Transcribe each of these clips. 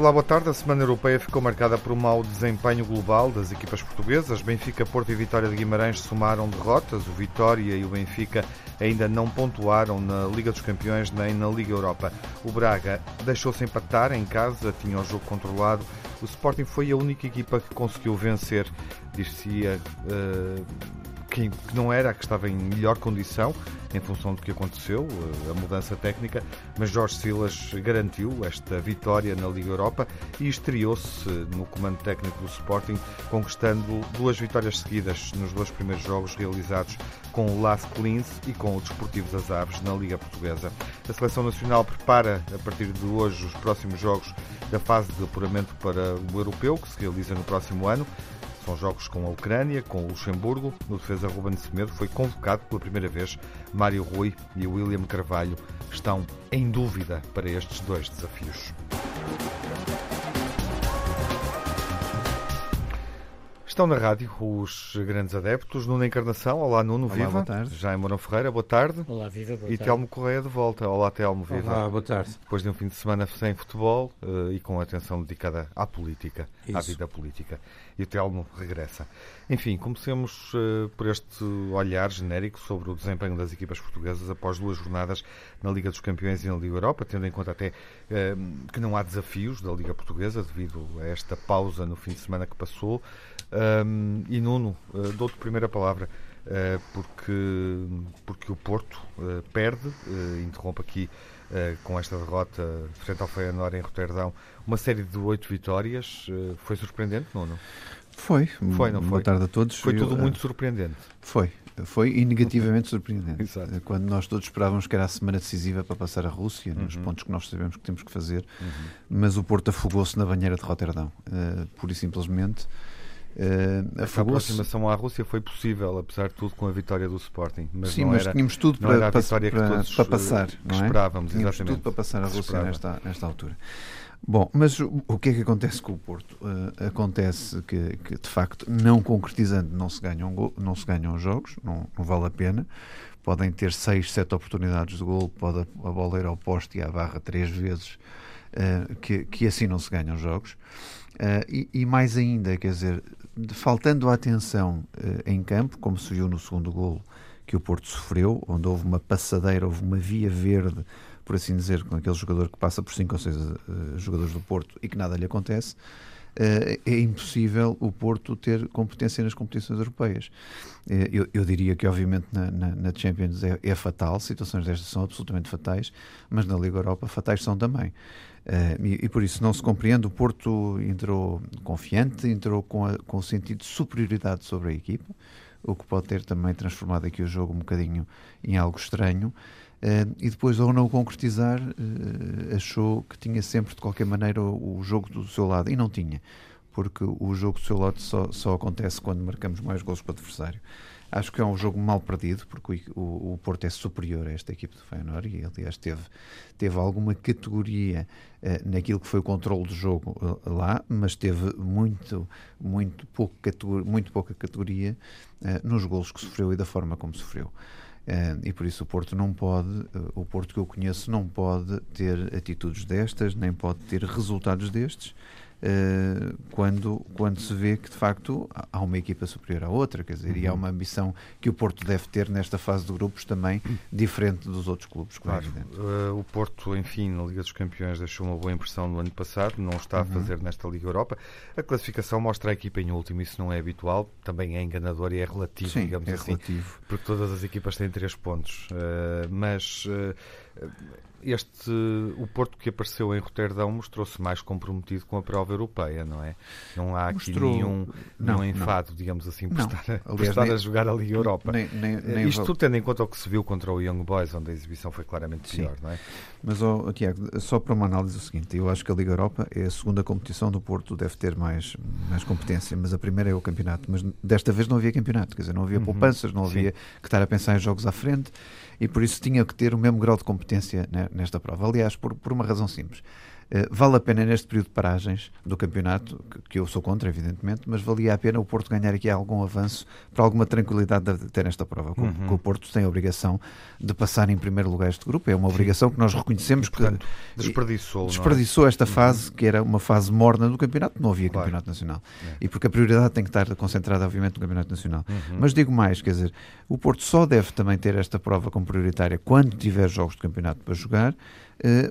Olá, boa tarde. A Semana Europeia ficou marcada por um mau desempenho global das equipas portuguesas. Benfica, Porto e Vitória de Guimarães somaram derrotas. O Vitória e o Benfica ainda não pontuaram na Liga dos Campeões nem na Liga Europa. O Braga deixou-se empatar em casa, tinha o jogo controlado. O Sporting foi a única equipa que conseguiu vencer. Dir-se-ia uh, que, não era a que estava em melhor condição em função do que aconteceu, eh, a mudança técnica, mas Jorge Silas garantiu esta vitória na Liga Europa e estreou-se no comando técnico do Sporting, conquistando duas vitórias seguidas nos dois primeiros jogos realizados com o Las Clins e com o Desportivo das Aves na Liga Portuguesa. A Seleção Nacional prepara, a partir de hoje, os próximos jogos da fase de apuramento para o Europeu, que se realiza no próximo ano. São jogos com a Ucrânia, com o Luxemburgo. No defesa Ruben Semedo foi convocado pela primeira vez. Mário Rui e William Carvalho estão em dúvida para estes dois desafios. Estão na rádio os grandes adeptos. Nuno Encarnação, olá Nuno, olá, viva. Boa tarde. Jaime Mourão Ferreira, boa tarde. Olá, viva, boa e tarde. Telmo Correia de volta. Olá Telmo, viva. Olá, boa tarde. Depois de um fim de semana sem futebol uh, e com atenção dedicada à política, Isso. à vida política. E o Telmo regressa. Enfim, comecemos uh, por este olhar genérico sobre o desempenho das equipas portuguesas após duas jornadas na Liga dos Campeões e na Liga Europa, tendo em conta até uh, que não há desafios da Liga Portuguesa devido a esta pausa no fim de semana que passou. Um, e Nuno, uh, dou-te primeira palavra, uh, porque, porque o Porto uh, perde, interrompe aqui com esta derrota frente ao Feyenoord em Roterdão, uma série de oito vitórias. foi surpreendente, Nuno? Foi. Foi, não foi? Boa tarde a todos. Foi tudo muito surpreendente. Foi. Foi e negativamente surpreendente. Exato. Quando nós todos esperávamos que era a semana decisiva para passar a Rússia, nos Uhum. pontos que nós sabemos que temos que fazer, Uhum. mas o Porto afogou-se na banheira de Roterdão. Uh, pura e simplesmente. Uh, Essa aproximação à Rússia foi possível, apesar de tudo, com a vitória do Sporting. Mas Sim, não mas era, tínhamos tudo não para, era a para, vitória que para, todos para passar. que não é? esperávamos, Tínhamos exatamente. tudo para passar a Que Rússia nesta, nesta altura. Bom, mas o, o que é que acontece com o Porto? Uh, acontece que, que, de facto, não concretizando, não se ganham, não se ganham jogos, não, não vale a pena. Podem ter seis, sete oportunidades de gol, pode a, a bola ir ao poste e à barra três vezes, uh, que, que assim não se ganham jogos. Uh, e, e mais ainda, quer dizer, faltando a atenção uh, em campo, como se viu no segundo golo que o Porto sofreu, onde houve uma passadeira, houve uma via verde, por assim dizer, com aquele jogador que passa por cinco ou seis uh, jogadores do Porto e que nada lhe acontece, é impossível o Porto ter competência nas competições europeias. Eu, eu diria que, obviamente, na, na, na Champions é, é fatal, situações destas são absolutamente fatais, mas na Liga Europa fatais são também. Uh, e, e por isso não se compreende. O Porto entrou confiante, entrou com, a, com o sentido de superioridade sobre a equipa, o que pode ter também transformado aqui o jogo um bocadinho em algo estranho. Uh, e depois, ao não o concretizar, uh, achou que tinha sempre, de qualquer maneira, o, o, jogo do seu lado. E não tinha, porque o jogo do seu lado só, só acontece quando marcamos mais gols para o adversário. Acho que é um jogo mal perdido, porque o, o, o Porto é superior a esta equipe do Feyenoord e, aliás, teve, teve alguma categoria naquilo que foi o controle do jogo uh, lá, mas teve muito, muito, pouco muito pouca categoria uh, nos golos que sofreu e da forma como sofreu. Uh, e por isso o Porto não pode, uh, o Porto que eu conheço não pode ter atitudes destas, nem pode ter resultados destes, uh, quando, quando se vê que de facto há uma equipa superior à outra, quer dizer, uhum. e há uma ambição que o Porto deve ter nesta fase de grupos também diferente dos outros clubes. é Claro. o Porto, enfim, na Liga dos Campeões deixou uma boa impressão no ano passado, não está a fazer uhum. nesta Liga Europa. A classificação mostra a equipa em último, isso não é habitual, também é enganador e é relativo, Sim, digamos é assim, relativo. porque todas as equipas têm três pontos. Uh, mas uh, este o Porto que apareceu em Roterdão mostrou-se mais comprometido com a prova europeia, não é? Não há aqui Mostrou... nenhum, não, nenhum enfado, não. digamos assim, por não. estar, a, Aliás, estar nem, a jogar a Liga Europa. Nem, nem, nem Isto tudo tendo em conta o que se viu contra o Young Boys, onde a exibição foi claramente Sim. pior, não é? Mas, oh, Tiago, só para uma análise o seguinte, eu acho que a Liga Europa é a segunda competição do Porto, deve ter mais, mais competência, mas a primeira é o campeonato, mas desta vez não havia campeonato, quer dizer, não havia Uhum. poupanças, não havia Sim. que estar a pensar em jogos à frente, e por isso tinha que ter o mesmo grau de competência nesta prova. Aliás, por, por uma razão simples. Uh, vale a pena neste período de paragens do campeonato, que, que, eu sou contra, evidentemente, mas valia a pena o Porto ganhar aqui algum avanço para alguma tranquilidade de ter esta prova. Uhum. o Porto tem a obrigação de passar em primeiro lugar este grupo, é uma obrigação que nós reconhecemos que desperdiçou, desperdiçou esta uhum. fase, que era uma fase morna do campeonato, não havia claro. campeonato nacional. É. E porque a prioridade tem que estar concentrada, obviamente, no campeonato nacional. Uhum. Mas digo mais, quer dizer, o Porto só deve também ter esta prova como prioritária quando tiver jogos de campeonato para jogar eh,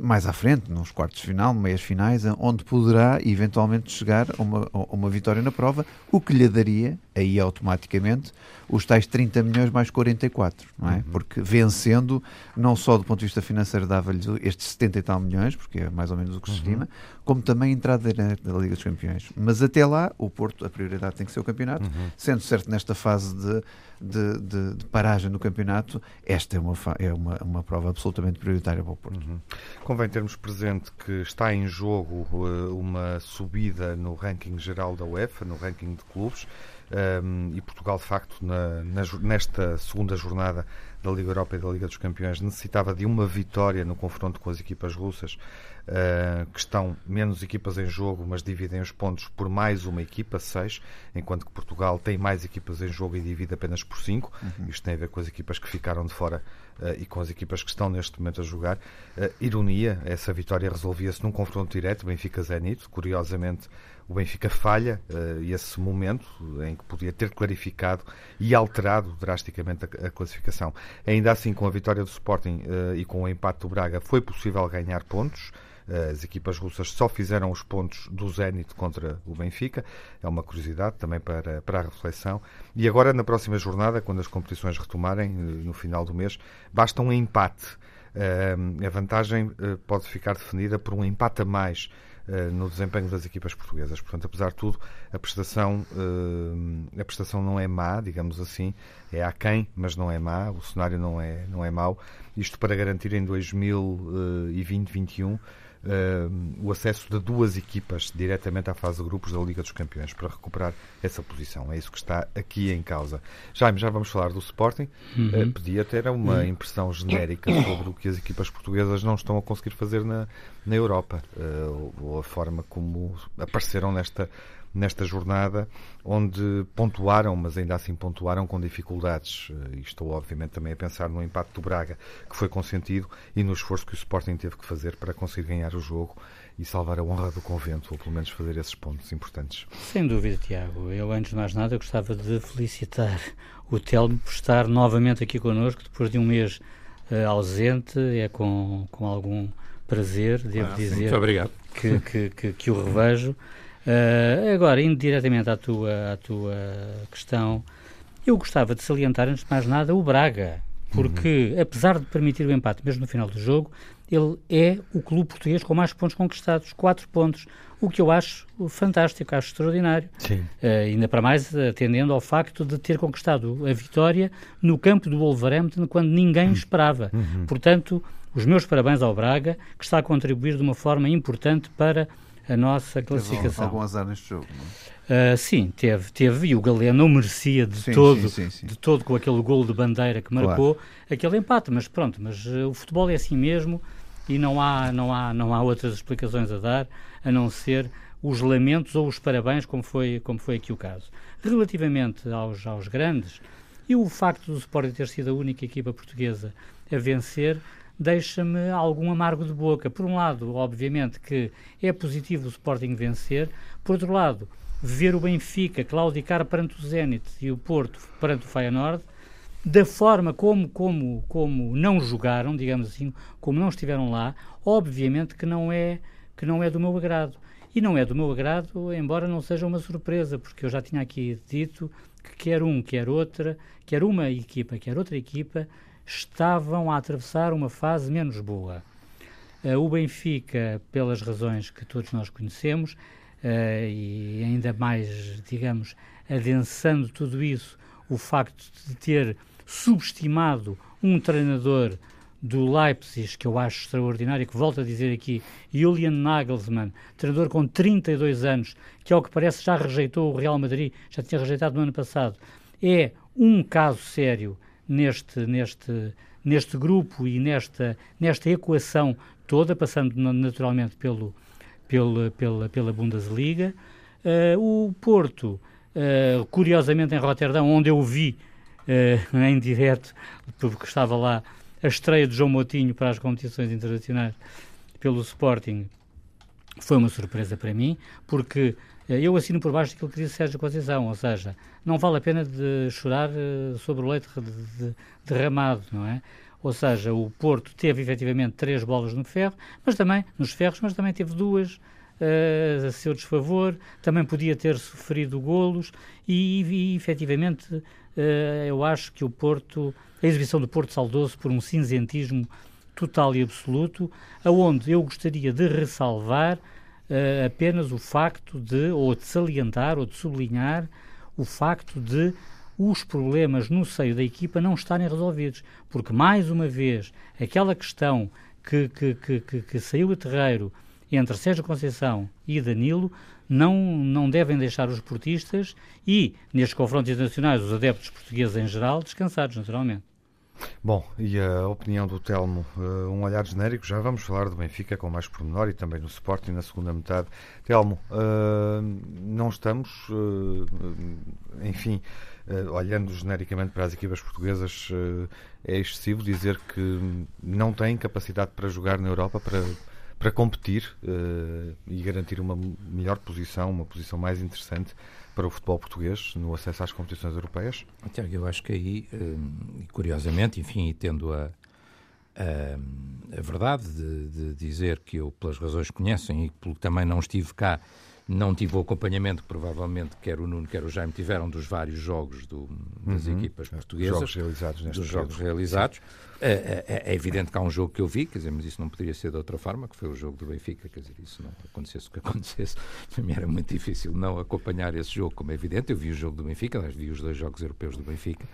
mais à frente, nos quartos de final, meias finais, onde poderá eventualmente chegar a uma, a uma vitória na prova, o que lhe daria, aí automaticamente, os tais 30 milhões mais 44, não é? Uhum. Porque vencendo, não só do ponto de vista financeiro dava-lhe estes 70 e tal milhões, porque é mais ou menos o que se uhum. estima, como também a entrada da Liga dos Campeões. Mas até lá, o Porto, a prioridade tem que ser o campeonato, uhum. sendo certo nesta fase de, de, de, de, paragem no campeonato, esta é uma, é uma, uma prova absolutamente prioritária para o Porto. Uhum. Convém termos presente que está em jogo uh, uma subida no ranking geral da UEFA, no ranking de clubes. Um, e Portugal, de facto, na, na, nesta segunda jornada da Liga Europa e da Liga dos Campeões, necessitava de uma vitória no confronto com as equipas russas, uh, que estão menos equipas em jogo, mas dividem os pontos por mais uma equipa, seis, enquanto que Portugal tem mais equipas em jogo e divide apenas por cinco. Uhum. Isto tem a ver com as equipas que ficaram de fora uh, e com as equipas que estão neste momento a jogar. Uh, ironia, essa vitória resolvia-se num confronto direto, Benfica-Zenit, curiosamente o Benfica falha uh, esse momento em que podia ter clarificado e alterado drasticamente a, a classificação. Ainda assim, com a vitória do Sporting uh, e com o empate do Braga, foi possível ganhar pontos. As equipas russas só fizeram os pontos do Zenit contra o Benfica. É uma curiosidade também para, para a reflexão. E agora, na próxima jornada, quando as competições retomarem, no final do mês, basta um empate. a vantagem pode ficar definida por um empate a mais eh, no desempenho das equipas portuguesas. Portanto, apesar de tudo, a prestação, eh, a prestação não é má, digamos assim, é aquém, mas não é má, o cenário não é, não é mau. Isto para garantir em 2020-21 uh, o acesso de duas equipas diretamente à fase de grupos da Liga dos Campeões para recuperar essa posição. É isso que está aqui em causa. Jaime, já vamos falar do Sporting. Uhum. Uh, podia ter uma uhum. impressão genérica sobre o que as equipas portuguesas não estão a conseguir fazer na, na Europa, uh, ou a forma como apareceram nesta nesta jornada, onde pontuaram, mas ainda assim pontuaram com dificuldades. Eh, e estou, obviamente, também a pensar no impacto do Braga, que foi consentido, e no esforço que o Sporting teve que fazer para conseguir ganhar o jogo e salvar a honra do convento, ou pelo menos fazer esses pontos importantes. Sem dúvida, Tiago. Eu, antes de mais nada, gostava de felicitar o Telmo por estar novamente aqui connosco, depois de um mês uh, ausente. É com, com algum prazer, devo ah, dizer. Muito obrigado. Que, que, que, que o revejo. Uh, agora, indo diretamente à tua, à tua questão, eu gostava de salientar, antes de mais nada, o Braga, porque uhum. apesar de permitir o empate mesmo no final do jogo, ele é o clube português com mais pontos conquistados, 4 pontos, o que eu acho fantástico, acho extraordinário. Sim. Uh, ainda para mais atendendo ao facto de ter conquistado a vitória no campo do Wolverhampton quando ninguém uhum. esperava. Uhum. Portanto, os meus parabéns ao Braga, que está a contribuir de uma forma importante para a nossa classificação. Teve algum azar neste jogo, não é? Uh, sim, teve, teve, e o Galeno não merecia de sim, todo, sim, sim, de todo com aquele gol de bandeira que marcou claro. aquele empate, mas pronto, mas uh, o futebol é assim mesmo e não há, não, há, não há outras explicações a dar a não ser os lamentos ou os parabéns, como foi, como foi aqui o caso. Relativamente aos, aos grandes, e o facto do Sporting ter sido a única equipa portuguesa a vencer, deixa-me algum amargo de boca. Por um lado, obviamente, que é positivo o Sporting vencer, por outro lado, ver o Benfica claudicar perante o Zenit e o Porto perante o Feyenoord, da forma como, como, como não jogaram, digamos assim, como não estiveram lá, obviamente que não é que não é do meu agrado. E não é do meu agrado, embora não seja uma surpresa, porque eu já tinha aqui dito que quer um, quer outra, quer uma equipa, quer outra equipa, estavam a atravessar uma fase menos boa. Uh, o Benfica, pelas razões que todos nós conhecemos, uh, e ainda mais, digamos, adensando tudo isso, o facto de ter subestimado um treinador do Leipzig, que eu acho extraordinário, que volto a dizer aqui, Julian Nagelsmann, treinador com 32 anos, que ao que parece já rejeitou o Real Madrid, já tinha rejeitado no ano passado, é um caso sério neste, neste, neste grupo e nesta, nesta equação toda, passando naturalmente pelo, pelo, pela, pela Bundesliga. Uh, o Porto, uh, curiosamente em Roterdão, onde eu vi uh, em direto, porque estava lá a estreia de João Motinho para as competições internacionais pelo Sporting, foi uma surpresa para mim, porque eu assino por baixo daquilo que disse Sérgio Conceição, ou seja, não vale a pena de chorar sobre o leite derramado, não é? Ou seja, o Porto teve efetivamente três bolas no ferro, mas também nos ferros, mas também teve duas uh, a seu desfavor, também podia ter sofrido golos e, e efetivamente uh, eu acho que o Porto, a exibição do Porto saldou-se por um cinzentismo total e absoluto, aonde eu gostaria de ressalvar uh, apenas o facto de, ou de salientar, ou de sublinhar o facto de os problemas no seio da equipa não estarem resolvidos. Porque, mais uma vez, aquela questão que, que, que, que saiu a terreiro entre Sérgio Conceição e Danilo não, não devem deixar os portistas e, nestes confrontos internacionais, os adeptos portugueses em geral, descansados, naturalmente. Bom, e a opinião do Telmo, uh, um olhar genérico, já vamos falar do Benfica com mais pormenor e também do Sporting na segunda metade. Telmo, uh, não estamos, uh, enfim, olhando genericamente para as equipas portuguesas, é excessivo dizer que não têm capacidade para jogar na Europa, para, para competir uh, e garantir uma melhor posição, uma posição mais interessante para o futebol português no acesso às competições europeias? Tiago, eu acho que aí, curiosamente, enfim, tendo a, a, a verdade de, de, dizer que eu, pelas razões que conhecem e porque também não estive cá não tive o acompanhamento que provavelmente quer o Nuno, quer o Jaime tiveram dos vários jogos do, das uhum. equipas portuguesas. Jogos realizados Dos jogos realizados. É, é, é, evidente que há um jogo que eu vi, quer dizer, mas isso não poderia ser de outra forma, que foi o jogo do Benfica, quer dizer, isso não acontecesse o que acontecesse, para mim era muito difícil não acompanhar esse jogo, como é evidente. Eu vi o jogo do Benfica, aliás, vi os dois jogos europeus do Benfica,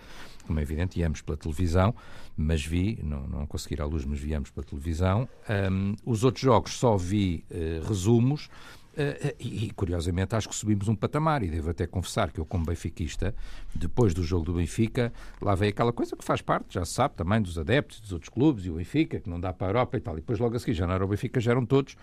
como é evidente, e ambos pela televisão, mas vi, não, não consegui ir à luz, mas vi ambos pela televisão. Um, os outros jogos só vi uh, resumos, Uh, e, curiosamente, acho que subimos um patamar e devo até confessar que eu, como benfiquista, depois do jogo do Benfica, lá veio aquela coisa que faz parte, já se sabe, também dos adeptos dos outros clubes e o Benfica, que não dá para a Europa e tal. E depois, logo a seguir, já não era o Benfica, já eram todos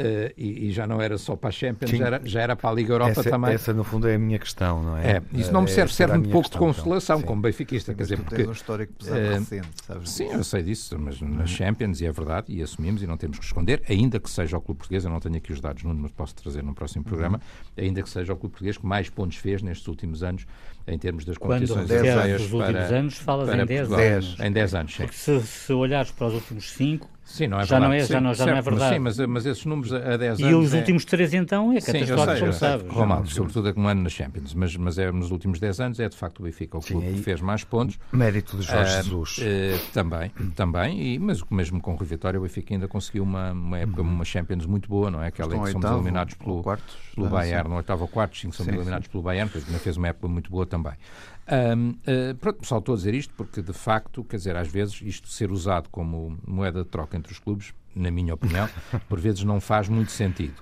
Uh, e, e, já não era só para a Champions, já era, já era, para a Liga Europa essa, também. Essa, no fundo, é a minha questão, não é? é isso não me serve, serve um pouco de consolação então. como benfiquista. quer dizer, porque, um histórico pesado uh, recente, sabes? Sim, eu sei disso, mas na Champions, e é verdade, e assumimos, e não temos que esconder, ainda que seja o clube português, eu não tenho aqui os dados, Nuno, mas posso trazer no próximo programa, uhum. ainda que seja o clube português que mais pontos fez nestes últimos anos em termos das competições Quando europeias para, últimos anos, falas em 10 anos. Em 10 anos, sim. Porque se, se olhares para os últimos 5, Sim, não é já verdade. Não é, já não, já não é verdade. Sim, mas, mas esses números a 10 e anos. E os é... últimos 3 então é catastrófico, como sabes. Mal, sobretudo é um ano na Champions, mas, mas é, nos últimos 10 anos é de facto o Benfica o clube que fez mais pontos. Mérito de Jorge uh, Jesus. Uh, também, também, e, mas mesmo com o Rui Vitória, o Benfica ainda conseguiu uma, uma época, uma Champions muito boa, não é? Aquela em que somos eliminados pelo, quartos, pelo Bayern, no oitavo ou quarto, sim, somos sim, eliminados sim. pelo Bayern, depois ainda fez uma época muito boa também. Um, uh, pronto, só estou a dizer isto porque, de facto, quer dizer, às vezes isto ser usado como moeda de troca entre os clubes, na minha opinião, por vezes não faz muito sentido.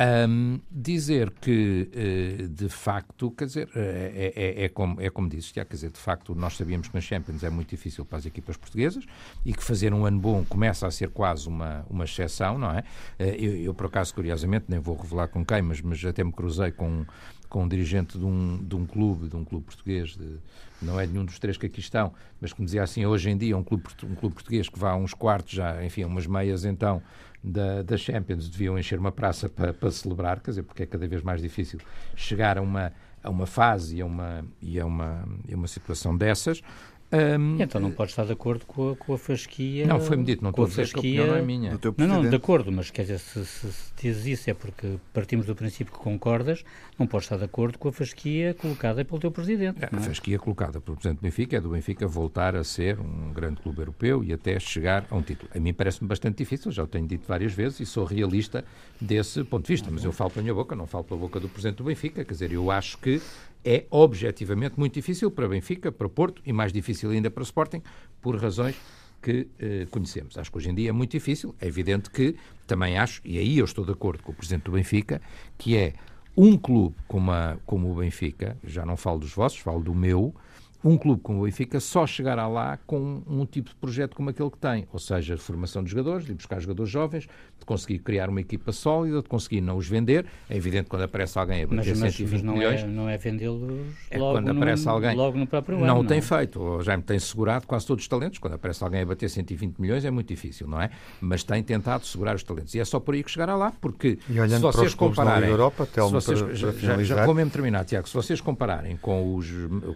Um, dizer que, uh, de facto, quer dizer, é, é, é, como, é como disse, quer dizer, de facto, nós sabíamos que nas Champions é muito difícil para as equipas portuguesas e que fazer um ano bom começa a ser quase uma, uma exceção, não é? Uh, eu, eu, por acaso, curiosamente, nem vou revelar com quem, mas, mas até me cruzei com com um dirigente de um, de um clube, de um clube português, de, não é nenhum dos três que aqui estão, mas me dizia assim, hoje em dia um clube, um clube português que vá a uns quartos já, enfim, umas meias então, da, da Champions, deviam encher uma praça para, celebrar, quer dizer, porque é cada vez mais difícil chegar a uma, a uma fase e a uma, e a uma, e a uma situação dessas. Um, então não pode estar de acordo com a, com a fasquia. Não, foi-me dito, não estou a dizer fasquia, que a opinião não é minha. Não, não, de acordo, mas quer dizer, se, se, se dizes isso é porque partimos do princípio que concordas, não pode estar de acordo com a fasquia colocada pelo teu presidente. É, a fasquia colocada pelo presidente do Benfica é do Benfica voltar a ser um grande clube europeu e até chegar a um título. A mim parece-me bastante difícil, já o tenho dito várias vezes e sou realista desse ponto de vista, mas eu falo pela minha boca, não falo pela boca do presidente do Benfica, quer dizer, eu acho que é objetivamente muito difícil para Benfica, para Porto e mais difícil ainda para Sporting, por razões que eh, conhecemos. Acho que hoje em dia é muito difícil. É evidente que também acho, e aí eu estou de acordo com o Presidente do Benfica, que é um clube como, a, como o Benfica, já não falo dos vossos, falo do meu, um clube como o Benfica só chegará lá com um tipo de projeto como aquele que tem, ou seja, formação de jogadores, de buscar jogadores jovens, de conseguir criar uma equipa sólida, de conseguir não os vender. É evidente quando aparece alguém a bater mas, 120 mas não é- milhões. É, não é vendê-los é logo, quando aparece no, alguém, logo no próprio ano. Não o tem feito. O Jaime tem segurado quase todos os talentos. Quando aparece alguém a bater 120 milhões é muito difícil, não é? Mas tem tentado segurar os talentos. E é só por aí que chegará lá, porque se vocês compararem. Europa, se vocês, para, para já, já vou mesmo terminar, Tiago. Se vocês compararem com, os,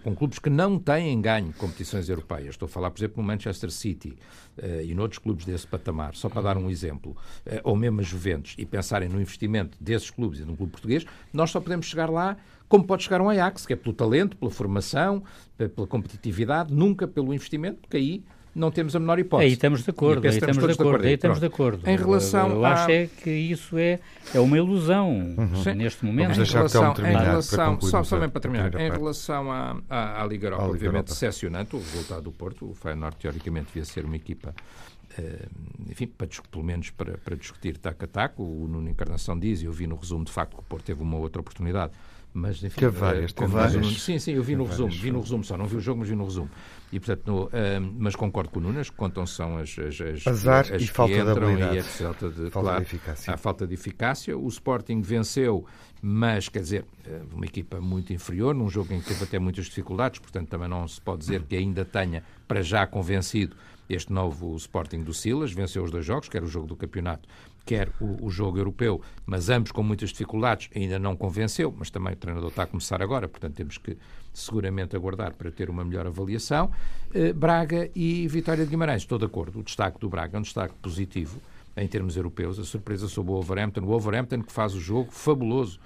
com clubes que não têm ganho competições europeias. Estou a falar, por exemplo, no Manchester City e noutros clubes desse patamar, só para dar um exemplo, uh, ou mesmo a Juventus, e pensarem no investimento desses clubes e no clube português, nós só podemos chegar lá como pode chegar um Ajax, que é pelo talento, pela formação, pela competitividade, nunca pelo investimento, porque aí não temos a menor hipótese. Aí estamos de acordo, aí estamos, de acordo, de acordo, aí estamos de acordo. Em relação eu, eu acho é que isso é, é uma ilusão uhum. neste momento. Vamos em relação, em relação só, só bem para terminar, em relação à, à, à Liga Europa, Liga obviamente Europa. decepcionante o resultado do Porto, o Feyenoord teoricamente devia ser uma equipa Uh, enfim, para, pelo menos para, para discutir taco a taco. O Nuno Encarnação diz, e eu vi no resumo de facto que o Porto teve uma outra oportunidade, mas enfim. Que várias, várias. Sim, sim, eu vi no resumo, vi no resumo só, não vi o jogo, mas vi no resumo. E, portanto, no, uh, mas concordo com o Nunes, contam são as, as, as, Azar as e falta entram de e a falta de, falta claro, de eficácia. a falta de eficácia. O Sporting venceu, mas, quer dizer, eh, uma equipa muito inferior, num jogo em que teve até muitas dificuldades, portanto, também não se pode dizer que ainda tenha, para já, convencido este novo Sporting do Silas. Venceu os dois jogos, quer o jogo do campeonato, quer o, o, jogo europeu, mas ambos com muitas dificuldades, ainda não convenceu, mas também o treinador está a começar agora, portanto temos que seguramente aguardar para ter uma melhor avaliação. Eh, Braga e Vitória de Guimarães, estou de acordo, o destaque do Braga é um destaque positivo em termos europeus, a surpresa sobre o Wolverhampton, o Wolverhampton que faz o jogo fabuloso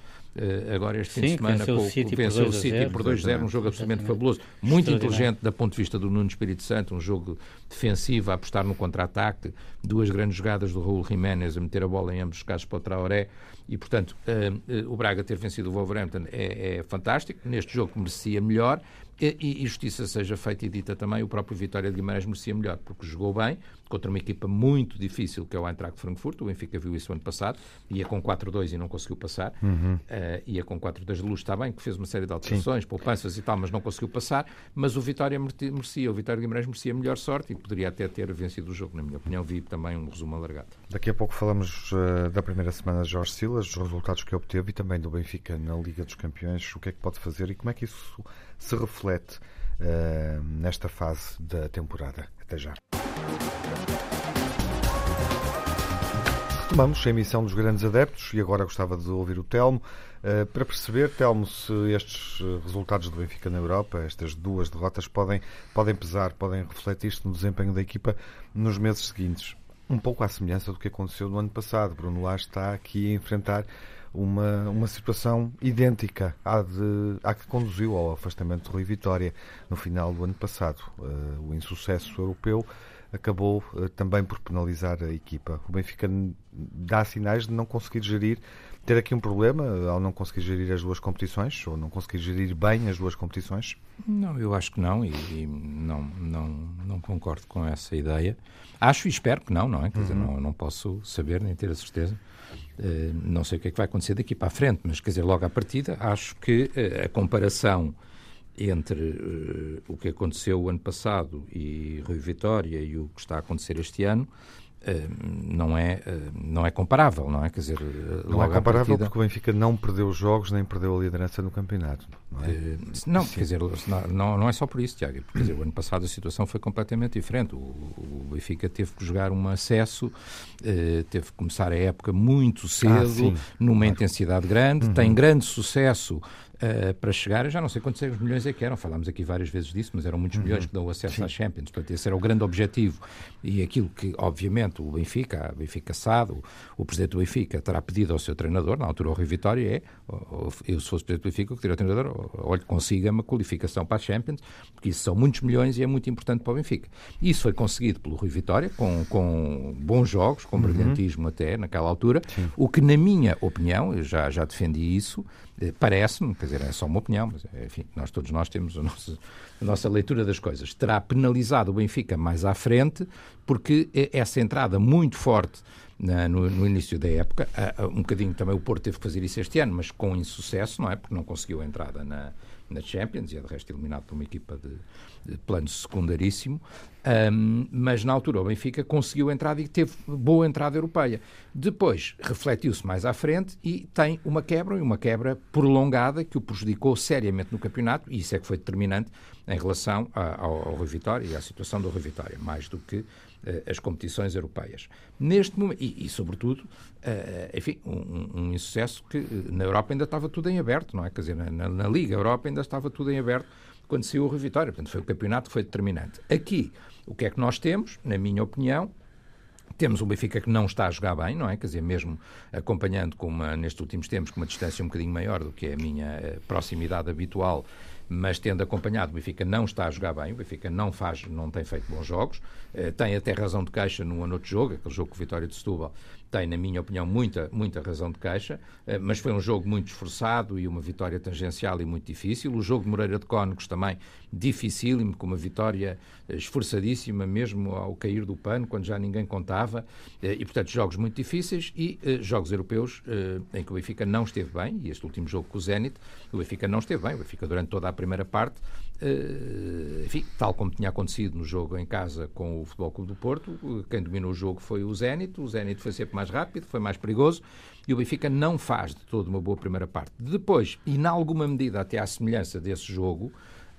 agora este fim Sim, de semana venceu, o City, venceu por o City por 2-0, um jogo absolutamente fabuloso, muito inteligente do ponto de vista do Nuno Espírito Santo, um jogo defensivo, a apostar no contra-ataque, duas grandes jogadas do Raul Jiménez a meter a bola em ambos os casos para o Traoré, e portanto uh, uh, o Braga ter vencido o Wolverhampton é, é fantástico, neste jogo merecia melhor, e, e, justiça seja feita e dita também, o próprio Vitória de Guimarães merecia melhor, porque jogou bem, contra uma equipa muito difícil que é o Eintracht Frankfurt, o Benfica viu isso ano passado, ia com 4-2 e não conseguiu passar, uhum. uh, ia com 4-2 de luz, está bem, que fez uma série de alterações, Sim. poupanças e tal, mas não conseguiu passar, mas o Vitória merecia, o Vitória de Guimarães merecia melhor sorte e poderia até ter vencido o jogo, na minha opinião, vi também um resumo alargado. Daqui a pouco falamos uh, da primeira semana de Jorge Silas, dos resultados que obteve e também do Benfica na Liga dos Campeões, o que é que pode fazer e como é que isso se reflete uh, nesta fase da temporada. Até já. Retomamos a emissão dos grandes adeptos e agora gostava de ouvir o Telmo uh, para perceber, Telmo, se estes resultados do Benfica na Europa, estas duas derrotas, podem, podem pesar, podem refletir-se no desempenho da equipa nos meses seguintes. Um pouco à semelhança do que aconteceu no ano passado. Bruno Lage está aqui a enfrentar uma, uma situação idêntica à, de, à que conduziu ao afastamento do Rui Vitória no final do ano passado. Uh, o insucesso europeu acabou uh, também por penalizar a equipa. O Benfica dá sinais de não conseguir gerir, ter aqui um problema ao não conseguir gerir as duas competições ou não conseguir gerir bem as duas competições? Não, eu acho que não e, e não, não, não concordo com essa ideia. Acho e espero que não, não é? Quer uhum. dizer, não, não posso saber nem ter a certeza. Uh, não sei o que é que vai acontecer daqui para a frente, mas quer dizer, logo à partida, acho que uh, a comparação entre uh, o que aconteceu o ano passado e Rui Vitória e o que está a acontecer este ano não é, eh, não é comparável, não é? Quer dizer, eh, não é comparável partida... porque o Benfica não perdeu jogos nem perdeu a liderança no campeonato. Não, é? uh, não quer dizer, não, não é só por isso, Tiago. Quer dizer, o ano passado a situação foi completamente diferente. O, o Benfica teve que jogar um acesso, uh, teve que começar a época muito cedo, ah, numa claro. intensidade grande, uhum. tem grande sucesso uh, para chegar, eu já não sei quantos milhões é que eram, falámos aqui várias vezes disso, mas eram muitos uhum. milhões que dão acesso Sim. à Champions, portanto esse era o grande objetivo e aquilo que, obviamente, o Benfica, o Benfica Sado, o presidente do Benfica terá pedido ao seu treinador, na altura o Rui Vitória, é, eu se fosse presidente do Benfica, o que teria o treinador, olha, consiga uma qualificação para a Champions, porque isso são muitos milhões e é muito importante para o Benfica. Isso foi conseguido pelo Rui Vitória, com, com bons jogos, com uhum. brilhantismo até naquela altura, Sim. o que, na minha opinião, eu já, já defendi isso, parece-me, quer dizer, é só uma opinião, mas enfim, nós todos nós temos a nossa, a nossa leitura das coisas. Terá penalizado o Benfica mais à frente, porque essa entrada muito forte na, no, no, início da época, um bocadinho também o Porto teve que fazer isso este ano, mas com insucesso, não é? Porque não conseguiu a entrada na, na Champions, e é de resto eliminado por uma equipa de, de plano secundaríssimo, um, mas na altura o Benfica conseguiu entrada e teve boa entrada europeia. Depois refletiu-se mais à frente e tem uma quebra, e uma quebra prolongada que o prejudicou seriamente no campeonato, e isso é que foi determinante em relação ao, ao Rui Vitória e à situação do Rui Vitória, mais do que as competições europeias. Neste momento, e, e sobretudo, uh, enfim, um, um, insucesso que na Europa ainda estava tudo em aberto, não é? Quer dizer, na, na Liga Europa ainda estava tudo em aberto quando saiu o Rui Vitória. Portanto, foi o campeonato que foi determinante. Aqui, o que é que nós temos, na minha opinião, temos um Benfica que não está a jogar bem, não é? Quer dizer, mesmo acompanhando com uma, nestes últimos tempos com uma distância um bocadinho maior do que é a minha eh, proximidade habitual, mas tendo acompanhado, o Benfica não está a jogar bem, o Benfica não faz, não tem feito bons jogos, eh, tem até razão de queixa num ano outro jogo, aquele jogo com o Vitória de Setúbal, tem, na minha opinião, muita, muita razão de queixa, eh, mas foi um jogo muito esforçado e uma vitória tangencial e muito difícil. O jogo de Moreira de Cónegos também dificílimo, com uma vitória eh, esforçadíssima, mesmo ao cair do pano, quando já ninguém contava, e, portanto, jogos muito difíceis e jogos europeus em que o Benfica não esteve bem, e este último jogo com o Zenit, o Benfica não esteve bem, o Benfica durante toda a primeira parte, enfim, tal como tinha acontecido no jogo em casa com o Futebol Clube do Porto, quem dominou o jogo foi o Zenit, o Zenit foi sempre mais rápido, foi mais perigoso, e o Benfica não faz de todo uma boa primeira parte. Depois, e em alguma medida até à semelhança desse jogo,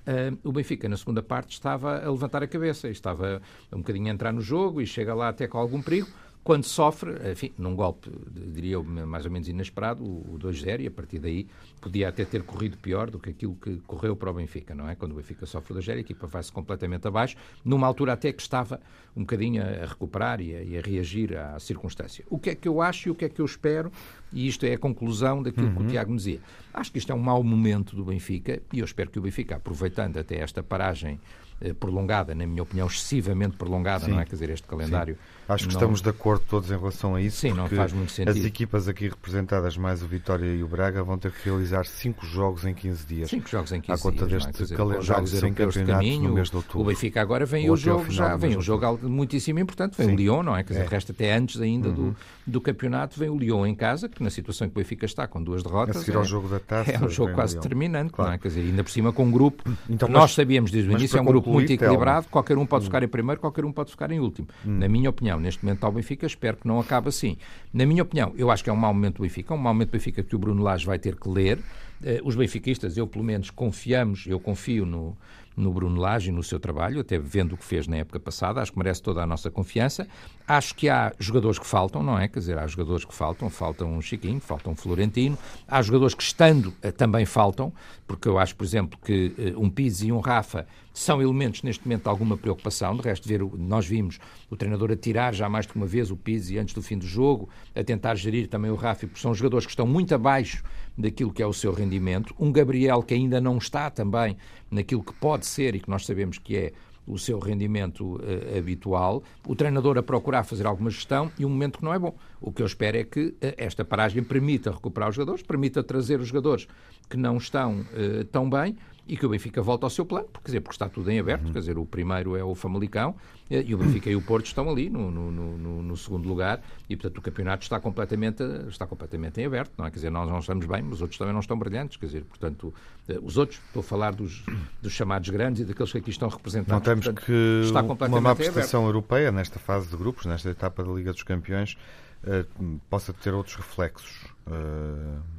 Uh, o Benfica, na segunda parte, estava a levantar a cabeça, estava um bocadinho a entrar no jogo e chega lá até com algum perigo quando sofre, enfim, num golpe, diria eu, mais ou menos inesperado, o 2-0, e a partir daí podia até ter corrido pior do que aquilo que correu para o Benfica, não é? Quando o Benfica sofre o 2-0, a equipa vai-se completamente abaixo, numa altura até que estava um bocadinho a recuperar e a, e a, reagir à circunstância. O que é que eu acho e o que é que eu espero, e isto é a conclusão daquilo uhum. que o uhum. Tiago me dizia. Acho que isto é um mau momento do Benfica, e eu espero que o Benfica, aproveitando até esta paragem eh, prolongada, na minha opinião, excessivamente prolongada, Sim. não é? Quer dizer, este calendário. Sim. Acho que não... estamos de acordo todos em relação a isso. Sim, não faz muito sentido. As equipas aqui representadas, mais o Vitória e o Braga, vão ter que realizar cinco jogos em 15 dias. Cinco jogos em 15 dias. À conta dias, deste é? calendário sem campeonatos caminho, no mês de outubro. O Benfica agora vem o jogo, já vem um jogo muitíssimo importante, vem Sim. o Lyon, não é? Quer dizer, é. resta até antes ainda uhum. do, do campeonato, vem o Lyon em casa, que na situação que o Benfica está, com duas derrotas. A seguir é, ao jogo da taça. É um jogo quase determinante, claro. não é? Quer dizer, ainda por cima com um grupo. Então, nós sabíamos desde o início, é um grupo muito equilibrado, qualquer um pode hum. ficar em primeiro, qualquer um pode ficar em último. Hum. Na minha opinião, neste momento ao Benfica, espero que não acabe assim. Na minha opinião, eu acho que é um mau momento do Benfica, um mau momento do Benfica que o Bruno Lage vai ter que ler. Uh, os benfiquistas, eu pelo menos confiamos, eu confio no, no Bruno Lage e no seu trabalho, até vendo o que fez na época passada, acho que merece toda a nossa confiança. Acho que há jogadores que faltam, não é? Quer dizer, há jogadores que faltam, faltam um Chiquinho, faltam um Florentino, há jogadores que estando eh, também faltam, porque eu acho, por exemplo, que eh, um Pizzi e um Rafa são elementos neste momento de alguma preocupação. De resto, ver, nós vimos o treinador a tirar já mais de uma vez o Pizzi antes do fim do jogo, a tentar gerir também o Rafa, porque são jogadores que estão muito abaixo daquilo que é o seu rendimento. Um Gabriel que ainda não está também naquilo que pode ser e que nós sabemos que é o seu rendimento uh, habitual, o treinador a procurar fazer alguma gestão e um momento que não é bom. O que eu espero é que uh, esta paragem permita recuperar os jogadores, permita trazer os jogadores que não estão uh, tão bem e que o Benfica volta ao seu plano, porque, quer dizer, porque está tudo em aberto, uhum. quer dizer, o primeiro é o Famalicão eh, e o Benfica e o Porto estão ali no, no, no, no, segundo lugar e, portanto, o campeonato está completamente, está completamente em aberto, não é? Quer dizer, nós não estamos bem, mas os outros também não estão brilhantes, quer dizer, portanto, eh, os outros, estou a falar dos, dos chamados grandes e daqueles que aqui estão representados. Não temos portanto, que está uma má prestação europeia nesta fase de grupos, nesta etapa da Liga dos Campeões, uh, possa ter outros reflexos. Uh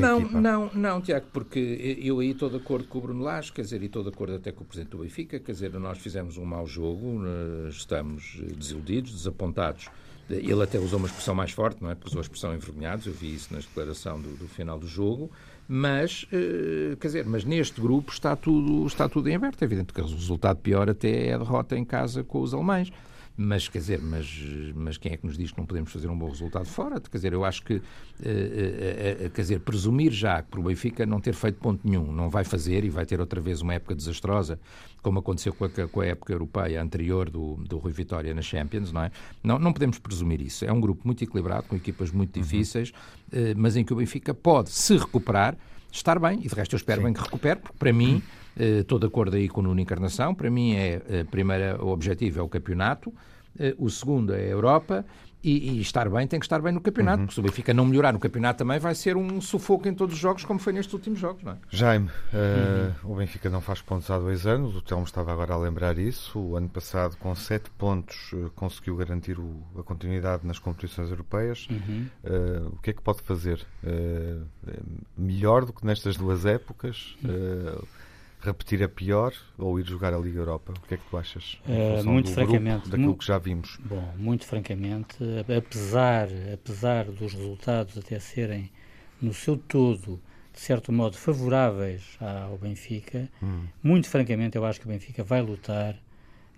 não, equipa. não, não, Tiago, porque eu aí estou de acordo com o Bruno Lage, quer dizer, e estou de acordo até com o Presidente do Benfica, quer dizer, nós fizemos um mau jogo, eh, estamos desiludidos, desapontados. Ele até usou uma expressão mais forte, não é? Usou a expressão envergonhados, eu vi isso na declaração do, do final do jogo, mas, eh, quer dizer, mas neste grupo está tudo, está tudo em aberto. É evidente que o resultado pior até é a derrota em casa com os alemães. Mas, quer dizer, mas, mas quem é que nos diz que não podemos fazer um bom resultado fora? Quer dizer, eu acho que, uh, uh, uh, quer dizer, presumir já que para o Benfica não ter feito ponto nenhum, não vai fazer e vai ter outra vez uma época desastrosa, como aconteceu com a, com a época europeia anterior do, do Rui Vitória na Champions, não é? Não, não podemos presumir isso. É um grupo muito equilibrado, com equipas muito uhum. difíceis, mas em que o Benfica pode se recuperar, estar bem, e de resto eu espero Sim. bem que recupere, porque para mim. Uhum Estou de acordo aí com o Nuno Encarnação. Para mim, é, a primeira, o objetivo é o campeonato, eh, o segundo é a Europa e, e, estar bem tem que estar bem no campeonato, uhum. porque se o Benfica não melhorar no campeonato também vai ser um sufoco em todos os jogos, como foi nestes últimos jogos, não é? Jaime, uh, uhum. o Benfica não faz pontos há dois anos, o Telmo estava agora a lembrar isso. O ano passado, com sete pontos, uh, conseguiu garantir o, a continuidade nas competições europeias. Uhum. Uh, o que é que pode fazer? melhor do que nestas duas épocas? Repetir a pior ou ir jogar a Liga Europa? O que é que tu achas? Uh, muito francamente. Daquilo que já vimos. Bom, muito francamente, apesar, apesar dos resultados até serem, no seu todo, de certo modo, favoráveis ao Benfica, hum. muito francamente, eu acho que o Benfica vai lutar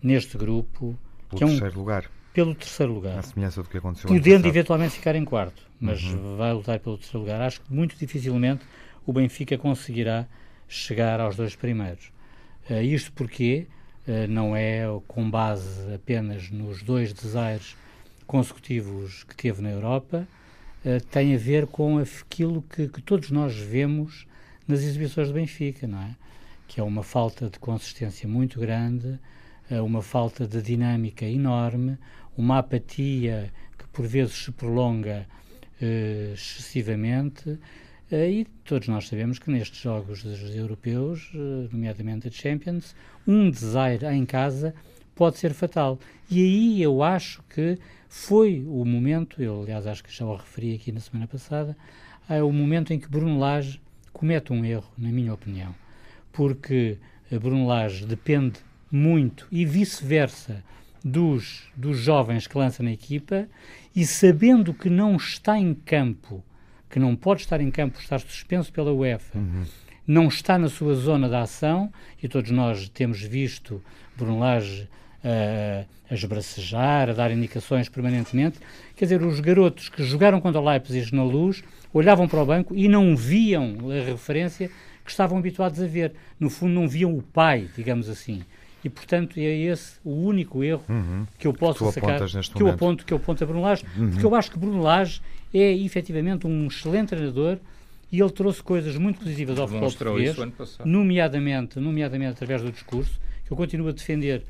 neste grupo. Pelo que é um, terceiro lugar. Pelo terceiro lugar. A semelhança do que aconteceu Podendo eventualmente ficar em quarto, mas uhum. vai lutar pelo terceiro lugar. Acho que muito dificilmente o Benfica conseguirá chegar aos dois primeiros. Uh, isto porque uh, não é com base apenas nos dois desaires consecutivos que teve na Europa, uh, tem a ver com aquilo que, que, todos nós vemos nas exibições do Benfica, não é? Que é uma falta de consistência muito grande, uma falta de dinâmica enorme, uma apatia que por vezes se prolonga excessivamente eh, e todos nós sabemos que nestes jogos europeus, eh, nomeadamente a Champions, um desaire em casa pode ser fatal. E aí eu acho que foi o momento, eu aliás acho que já o referi aqui na semana passada, é o momento em que Bruno Lage comete um erro, na minha opinião. Porque Bruno Lage depende muito e vice-versa dos, dos jovens que lança na equipa e sabendo que não está em campo que não pode estar em campo, estar suspenso pela UEFA, uhum. não está na sua zona de ação, e todos nós temos visto Bruno Lage uh, a esbracejar, a dar indicações permanentemente. Quer dizer, os garotos que jogaram contra o Leipzig na luz olhavam para o banco e não viam a referência que estavam habituados a ver. No fundo, não viam o pai, digamos assim. E, portanto, é esse o único erro uhum. que eu posso que sacar, que eu, aponto, que eu aponto a Bruno Lage, uhum. porque eu acho que Bruno Lage é efetivamente um excelente treinador e ele trouxe coisas muito positivas ao futebol português, nomeadamente, nomeadamente através do discurso, que eu continuo a defender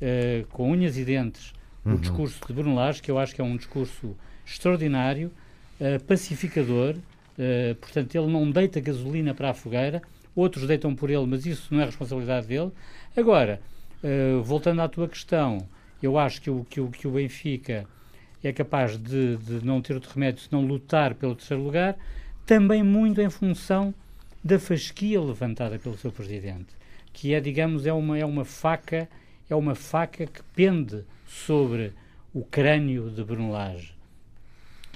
uh, com unhas e dentes uhum. o discurso de Bruno Lage, que eu acho que é um discurso extraordinário, uh, pacificador, uh, portanto ele não deita gasolina para a fogueira, outros deitam por ele, mas isso não é responsabilidade dele. Agora, voltando à tua questão, eu acho que o, que o, que o Benfica é capaz de, de não ter outro remédio senão lutar pelo terceiro lugar, também muito em função da fasquia levantada pelo seu presidente, que é, digamos, é uma, é uma faca, é uma faca que pende sobre o crânio de Bruno Lage.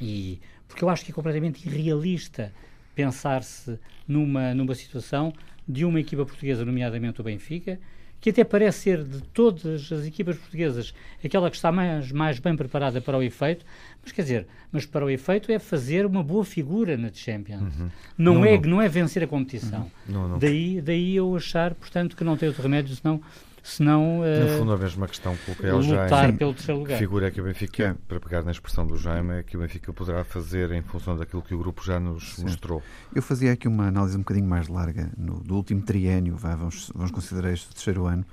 E porque eu acho que é completamente irrealista pensar-se numa numa situação de uma equipa portuguesa, nomeadamente o Benfica, que até parece ser de todas as equipas portuguesas aquela que está mais, mais bem preparada para o efeito, mas quer dizer, mas para o efeito é fazer uma boa figura na Champions. Uhum. Não, não, é, não. não é vencer a competição. Uhum. Não, daí, daí eu achar, portanto, que não tem outro remédio senão senão... Uh, no fundo, a mesma questão que coloquei ao Jaime. pelo terceiro lugar. figura que o Benfica, para pegar na expressão do Jaime, é que o Benfica poderá fazer em função daquilo que o grupo já nos Sim. mostrou. Eu fazia aqui uma análise um bocadinho mais larga no, do último triênio, vamos, vamos considerar este terceiro ano,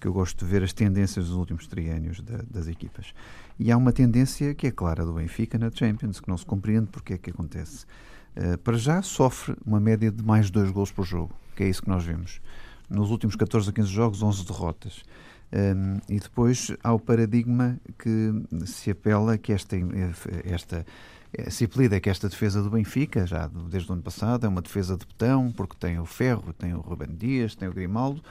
que eu gosto de ver as tendências dos últimos triênios das equipas. E há uma tendência que é clara do Benfica na Champions, que não se compreende porque é que acontece. Uh, para já sofre uma média de mais dois gols por jogo, que é isso que nós vemos nos últimos 14 a 15 jogos, 11 derrotas. Um, e depois há o paradigma que se apela que esta, esta se apelida que esta defesa do Benfica, já desde o ano passado, é uma defesa de betão, porque tem o Ferro, tem o Ruben Dias, tem o Grimaldo,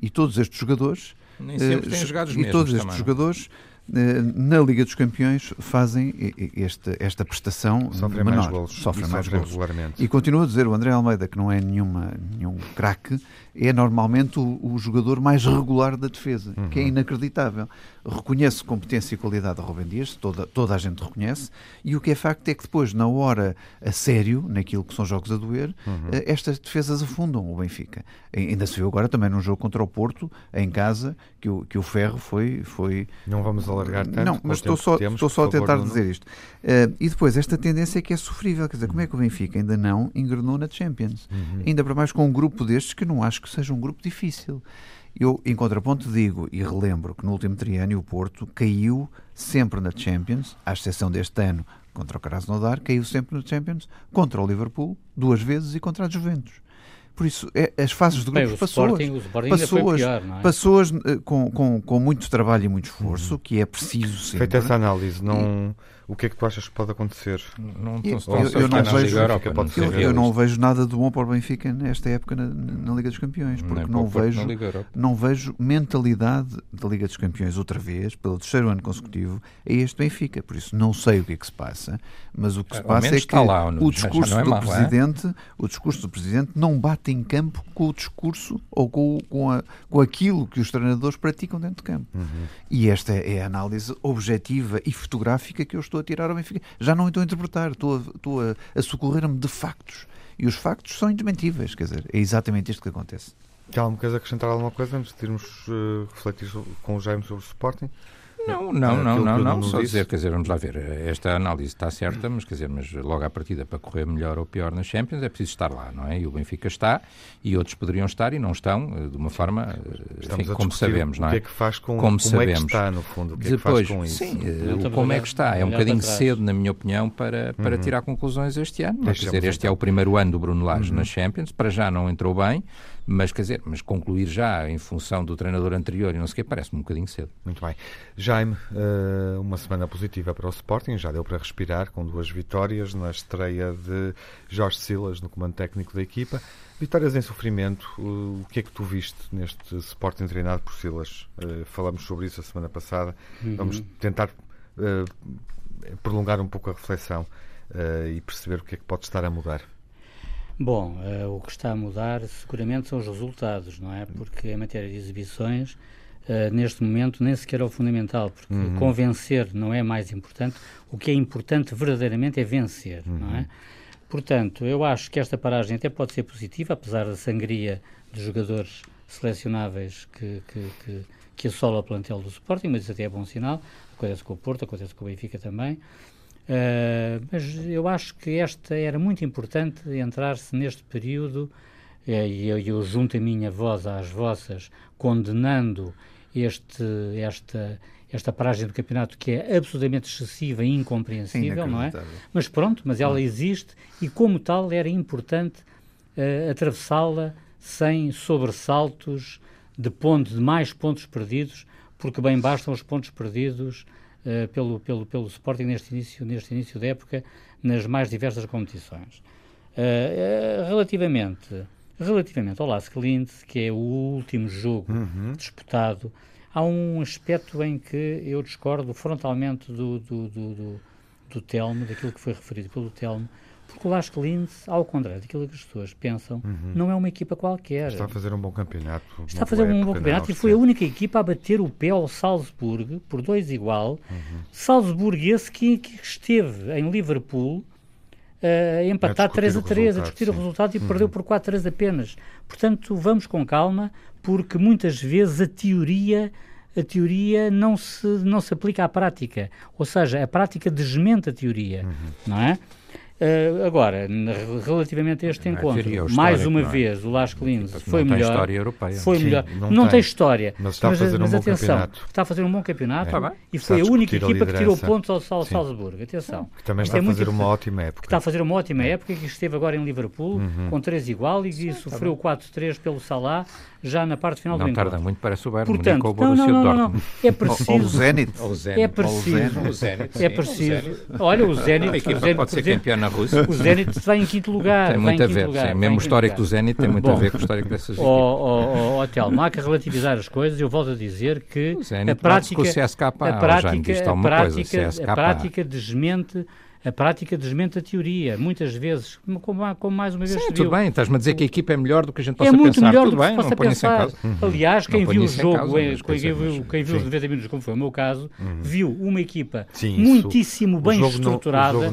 e todos estes jogadores... Nem sempre uh, têm jogado os E todos estes também. jogadores na Liga dos Campeões fazem esta, esta prestação Sofrem menor. mais golos. Sofrem mais golos. regularmente. E continua a dizer, o André Almeida, que não é nenhuma, nenhum craque, é normalmente o, o, jogador mais regular da defesa, uhum. que é uhum. inacreditável. Reconhece competência e qualidade de Rubem Dias, toda, toda a gente reconhece, e o que é facto é que depois, na hora a sério, naquilo que são jogos a doer, uhum. Eh, estas defesas afundam o Benfica. Ainda se viu agora também num jogo contra o Porto, em casa, que o, que o Ferro foi... foi não vamos alargar tanto. Não, mas estou só, temos, estou só a tentar favor, dizer isto. Uh, e depois, esta tendência é que é sofrível. Quer dizer, como é que o Benfica ainda não engrenou na Champions? Uhum. Ainda para mais com um grupo destes que não acho que seja um grupo difícil. Eu, em contraponto, digo e relembro que no último triênio o Porto caiu sempre na Champions, à exceção deste ano contra o Krasnodar, caiu sempre na Champions, contra o Liverpool, duas vezes, e contra a Juventus. Por isso, é, as fases de grupos pessoas, pessoas, pessoas com, com, com muito trabalho e muito esforço, uhum. que é preciso sempre. Feita essa análise, não... O que é que tu achas que pode acontecer? Não, eu, eu, eu, não vejo, Europa, eu, eu, não vejo nada de bom para o Benfica nesta época na, na Liga dos Campeões, porque não, vejo, não vejo mentalidade da Liga dos Campeões outra vez, pelo terceiro ano consecutivo, a este Benfica. Por isso não sei o que é que se passa, mas o que se passa é que lá, o discurso é do mal, presidente, é? o discurso do presidente não bate em campo com o discurso ou com, com, a, com aquilo que os treinadores praticam dentro de campo. Uhum. E esta é a análise objetiva e fotográfica que eu estou estou a tirar ao Benfica. Já não estou a interpretar, estou a, estou a, a socorrer-me de factos. E os factos são indesmentíveis, quer dizer, é exatamente isto que acontece. Quer alguma coisa acrescentar alguma coisa antes de irmos uh, refletir com o Jaime sobre o Sporting? Não, não, não, não, não, só dizer, quer dizer, vamos lá ver, esta análise está certa, mas quer dizer, mas logo à partida para correr melhor ou pior nas Champions é preciso estar lá, não é? E o Benfica está e outros poderiam estar e não estão, eh, de uma forma, eh, enfim, como sabemos, não é? O que é que faz com, como, como sabemos. É que está, no fundo, o que Depois, é que faz com isso? Sim, eh, como é que está, é um bocadinho cedo, na minha opinião, para, para uhum. tirar conclusões este ano, mas, quer dizer, este é o primeiro ano do Bruno Lage uhum. nas Champions, para já não entrou bem, mas, quer dizer, mas concluir já em função do treinador anterior e não sei o que, parece-me um bocadinho cedo. Muito bem. Jaime, eh, uma semana positiva para o Sporting, já deu para respirar com duas vitórias na estreia de Jorge Silas no comando técnico da equipa. Vitórias em sofrimento, o que é que tu viste neste Sporting treinado por Silas? Eh, falamos sobre isso a semana passada. Uhum. Vamos tentar eh, prolongar um pouco a reflexão e perceber o que é que pode estar a mudar. Bom, uh, o que está a mudar seguramente são os resultados, não é? Porque em matéria de exibições, uh, neste momento, nem sequer é o fundamental, porque uhum. convencer não é mais importante. O que é importante verdadeiramente é vencer, uhum. não é? Uhum. Portanto, eu acho que esta paragem até pode ser positiva, apesar da sangria de jogadores selecionáveis que, que, que, que assola o plantel do Sporting, mas isso até é bom sinal. Acontece com o Porto, acontece com o Benfica também. Uh, mas eu acho que esta era muito importante entrar-se neste período, eh, e eu, eu junto a minha voz às vossas, condenando este, esta, esta paragem do campeonato que é absolutamente excessiva e incompreensível, não é? Mas pronto, mas ela existe e como tal era importante uh, atravessá-la sem sobressaltos de ponto de mais pontos perdidos, porque bem bastam os pontos perdidos uh, pelo, pelo, pelo Sporting neste início, neste início da época, nas mais diversas competições. Uh, relativamente, relativamente ao Lask Linz, que é o último jogo uhum. disputado, há um aspecto em que eu discordo frontalmente do, do, do, do, do Telmo, daquilo que foi referido pelo Telmo, porque o Lask Linz, ao contrário daquilo que as pessoas pensam, uhum. não é uma equipa qualquer. Está a fazer um bom campeonato. Está a fazer um bom campeonato e foi a única equipa a bater o pé ao Salzburg por dois igual. Uhum. Salzburg esse que, que, esteve em Liverpool uh, a empatar 3 a 3, a discutir o resultado e uhum. perdeu por 4 a 3 apenas. Portanto, vamos com calma, porque muitas vezes a teoria a teoria não se, não se aplica à prática. Ou seja, a prática desmente a teoria, uhum. não é? Uh, agora, relativamente a este encontro, mais uma é? vez, o Las Linz foi não melhor. Tem história europeia. Foi Sim, melhor. Não, não tem. tem. história. Mas está a fazer mas, um mas bom atenção, campeonato. Está a fazer um bom campeonato é. e foi a, a única equipa a que tirou pontos ao Sal Salzburgo. Atenção. Que também está é a fazer uma ótima época. está a fazer uma ótima é. época e que esteve agora em Liverpool uhum. com 3 igual e Sim, sofreu tá 4-3 pelo Salah já na parte final não do encontro. Não tarda muito, parece o Bayern Portanto, Munique ou o Borussia não, não, não, não, É preciso... Ou o Zenit. É preciso... É preciso... Olha, o Zenit... A equipa pode ser campeão na Rússia. O Zenit vai em quinto lugar. Tem muito a ver. Lugar, mesmo o histórico do Zenit tem muito a ver com o histórico dessas equipas. Ó, ó, Telmo, há que relativizar as coisas. Eu volto a dizer que a prática... A prática, a prática, a prática desmente a prática desmente a teoria, muitas vezes, como, como mais uma vez Sim, tudo bem, estás-me a dizer que a equipa é melhor do que a gente possa é muito pensar. Melhor tudo do que bem, se em causa. Uhum. Aliás, quem viu o jogo, causa, quem, viu, quem viu os 90 minutos, como foi o meu caso, uhum. viu uma equipa Sim, muitíssimo bem estruturada,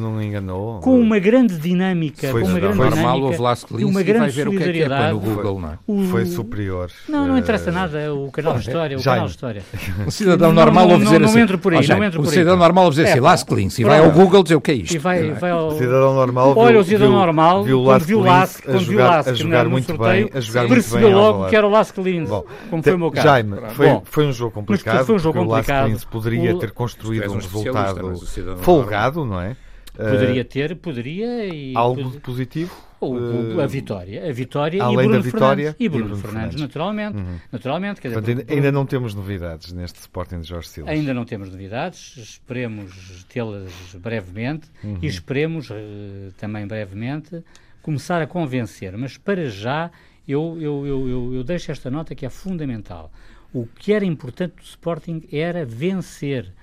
com uma grande dinâmica, foi, com uma grande foi dinâmica, e uma grande solidariedade. É é, é? O, foi superior. Não, não interessa uh, nada, o canal de história, o canal de história. O cidadão normal ouve dizer assim, não entro por aí, não entro por aí. O cidadão normal ouve dizer assim, Clean, se vai ao Google dizer o que é isto. E vai, vai ao... Cidadão normal. Olha, o cidadão normal, viu quando viu Lask, quando viu Lask, a jogar muito sorteio, bem, a jogar percebeu muito bem logo que era o Lask Linz, como foi o meu caso. Jaime, foi, Bom, foi um jogo complicado, foi um jogo complicado. o Lask Linz poderia ter construído um resultado folgado, não é? Poderia ter, poderia e... Algo positivo? O, uh, a vitória, a vitória Além e Bruno da vitória, Fernandes. E Bruno, e Bruno Fernandes, Fernandes, naturalmente. Uhum. naturalmente dizer, Portanto, ainda, não temos novidades neste Sporting de Jorge Silva. Ainda não temos novidades, esperemos tê-las brevemente uhum. e esperemos uh, também brevemente começar a convencer. Mas para já, eu, eu, eu, eu, eu deixo esta nota que é fundamental. O que era importante do Sporting era vencer.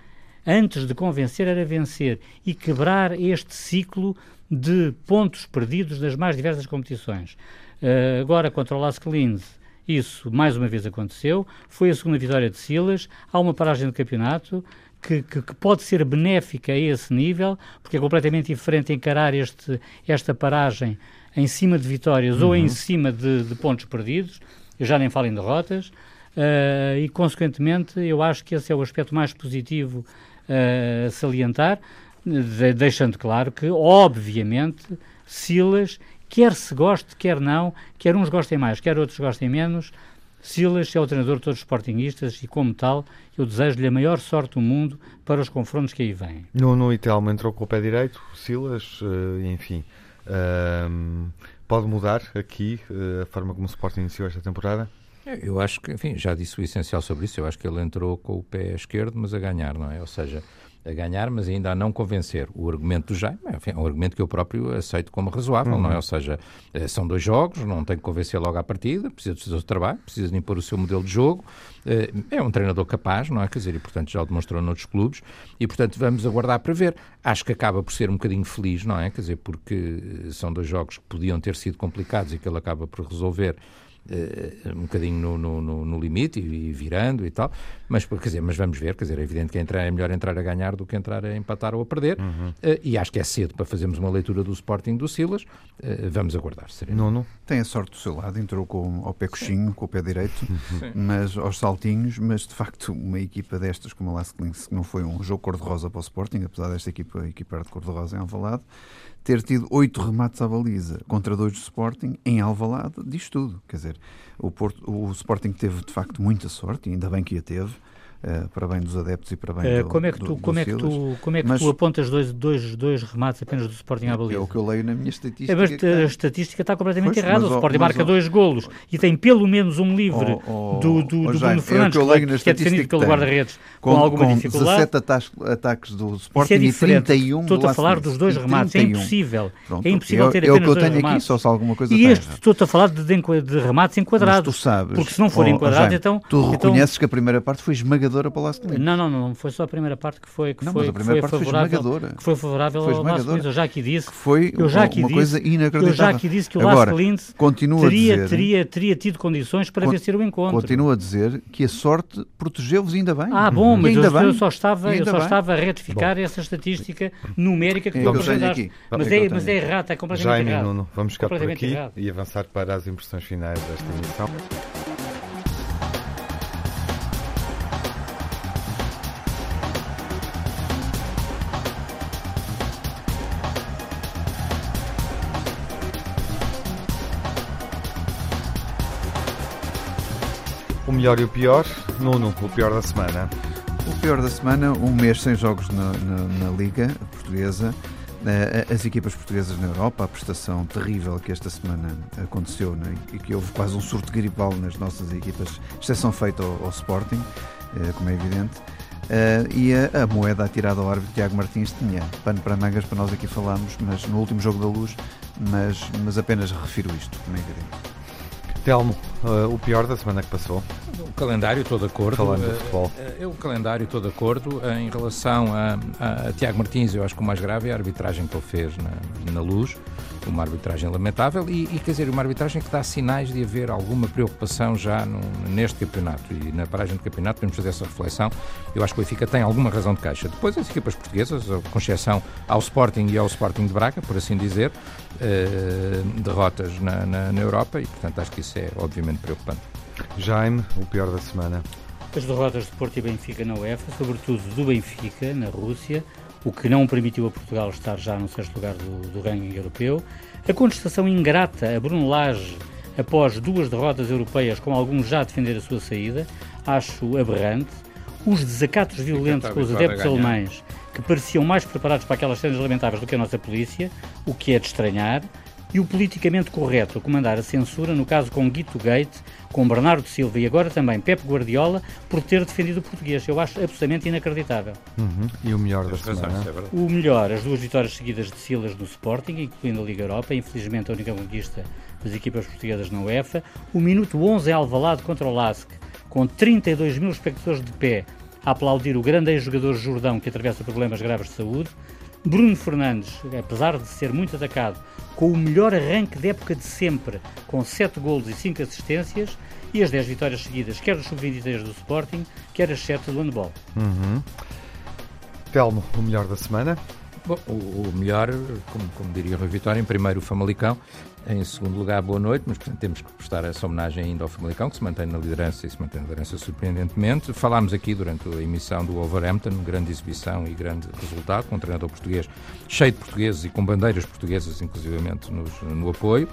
Antes de convencer, era vencer e quebrar este ciclo de pontos perdidos das mais diversas competições. Uh, agora, contra o Lask Linz, isso mais uma vez aconteceu. Foi a segunda vitória de Silas. Há uma paragem do campeonato que, que, que, pode ser benéfica a esse nível, porque é completamente diferente encarar este, esta paragem em cima de vitórias uhum. ou em uhum. cima de, de, pontos perdidos. Eu já nem falo em derrotas. Uh, e, consequentemente, eu acho que esse é o aspecto mais positivo uh, a salientar deixando claro que, obviamente, Silas, quer se goste, quer não, quer uns gostem mais, quer outros gostem menos, Silas é o treinador de todos os sportinguistas e, como tal, eu desejo-lhe a maior sorte do mundo para os confrontos que aí vêm. No, no Itelmo entrou com o pé direito, Silas, uh, enfim. Uh, pode mudar aqui uh, a forma como o Sporting iniciou esta temporada? Eu acho que, enfim, já disse o essencial sobre isso. Eu acho que ele entrou com o pé esquerdo, mas a ganhar, não é? Ou seja, a ganhar, mas ainda a não convencer. O argumento do Jaime enfim, é um argumento que eu próprio aceito como razoável, uhum. não é? Ou seja, eh, são dois jogos, não tem que convencer logo à partida, precisa de fazer o trabalho, precisa de impor o seu modelo de jogo. Eh, é um treinador capaz, não é? Quer dizer, e portanto já o demonstrou noutros clubes, e portanto vamos aguardar para ver. Acho que acaba por ser um bocadinho feliz, não é? Quer dizer, porque são dois jogos que podiam ter sido complicados e que ele acaba por resolver uh, um bocadinho no, no, no limite e, e, virando e tal, mas, quer dizer, mas vamos ver, quer dizer, é evidente que entrar, é melhor entrar a ganhar do que entrar a empatar ou a perder, uhum. uh, e acho que é cedo para fazermos uma leitura do Sporting do Silas, uh, vamos aguardar. Não, não. Tem a sorte do seu lado, entrou com, ao pé coxinho, com o pé direito, Sim. mas aos saltinhos, mas de facto uma equipa destas como a Links, que não foi um jogo cor-de-rosa para o Sporting, apesar desta equipa, a equipa era de cor-de-rosa em Alvalade, ter tido oito remates à baliza contra dois do Sporting em Alvalade, diz tudo. Quer dizer, o, Porto, o Sporting teve de facto muita sorte, e ainda bem que a teve. Uh, para bem dos adeptos e para bem uh, do, como é que tu do, como é que tu como é que Mas, tu apontas dois, dois, dois remates apenas do Sporting à baliza? É o que eu leio na minha estatística. A, a estatística está completamente pois, errada. o Sporting marca dois golos e tem pelo menos um livre oh, oh, do, do, oh, do Bruno Fernandes, é que, que, que é defendido pelo guarda-redes com, alguma com dificuldade. 17 ataques do Sporting é e 31 Estou a falar dos dois remates, é impossível. É impossível eu, ter apenas dois remates. Aqui, só se alguma coisa e este, estou a falar de, de remates enquadrados. tu sabes. Porque se não for enquadrado, então... Tu então- reconheces que a primeira parte foi esmagadora para o Last Não, não, não, foi só a primeira parte que foi, que não, foi, que foi favorável, foi que foi favorável foi ao Last Eu já aqui disse, foi eu já aqui uma disse, coisa inacreditável. Eu já aqui disse que o Last Linz teria, teria, teria tido condições para vencer o encontro. Continuo a dizer que a sorte protegeu-vos ainda bem. Ah, bom, mas eu só estava, eu só estava a retificar Bom. essa estatística numérica que é tu apresentaste. Mas, é, mas é errado, é completamente Jaime errado. Nuno, vamos ficar por aqui errado. e avançar para as impressões finais desta emissão. O melhor e o pior, Nuno, o pior da semana. O pior da semana, um mês sem jogos na, na, na Liga Portuguesa. Eh, as equipas portuguesas na Europa, a prestação terrível que esta semana aconteceu né, e que houve quase um surto gripal nas nossas equipas, exceção feita ao, ao Sporting, eh, como é evidente. Uh, e a, a, moeda atirada ao árbitro Tiago Martins tinha pano para mangas para nós aqui falarmos, mas no último jogo da luz, mas, mas apenas refiro isto, como é evidente. Telmo, uh, o pior da semana que passou? O calendário, de acordo. Falando de futebol. Uh, uh, o calendário, de acordo. em relação a, a, a, Tiago Martins, eu acho que o mais grave é a arbitragem que ele fez na, na luz. Uma arbitragem lamentável e, e, quer dizer, uma arbitragem que dá sinais de haver alguma preocupação já no, neste campeonato. E na paragem do campeonato podemos fazer essa reflexão. Eu acho que o Benfica tem alguma razão de caixa. Depois, as equipas portuguesas, com exceção ao Sporting e ao Sporting de Braga, por assim dizer, derrotas na, na, na Europa e, portanto, acho que isso é obviamente preocupante. Jaime, o pior da semana. As derrotas de Porto e Benfica na UEFA, sobretudo do Benfica, na Rússia, o que não permitiu a Portugal estar já no sexto lugar do, do ranking europeu. A contestação ingrata a Bruno Lage após duas derrotas europeias, com alguns já a defender a sua saída, acho aberrante. Os desacatos violentos com os adeptos alemães, que pareciam mais preparados para aquelas cenas lamentáveis do que a nossa polícia, o que é de estranhar e o politicamente correto a comandar a censura, no caso com Guito Gate, com Bernardo Silva e agora também Pep Guardiola, por ter defendido o português. Eu acho absolutamente inacreditável. Uhum. E o melhor da semana? É o melhor, as duas vitórias seguidas de Silas no Sporting, incluindo a Liga Europa, infelizmente a única conquista das equipas portuguesas na UEFA. O minuto 11 é Alvalade contra o Lask, com 32 mil espectadores de pé a aplaudir o grande ex-jogador Jordão que atravessa problemas graves de saúde. Bruno Fernandes, apesar de ser muito atacado, com o melhor arranque de época de sempre, com 7 golos e 5 assistências, e as 10 vitórias seguidas, quer do Sub-23 do Sporting, quer as 7 do handball. Uhum. Telmo, o melhor da semana? Bom, o, o, melhor, como, como diria o Rui Vitória, em primeiro o Famalicão, em segundo lugar, boa noite, mas portanto, temos que prestar essa homenagem ainda ao Famalicão, que se mantém na liderança e se mantém na liderança surpreendentemente. Falámos aqui durante a emissão do Wolverhampton, grande exibição e grande resultado, com um treinador português cheio de portugueses e com bandeiras portuguesas, inclusivamente, nos, no apoio.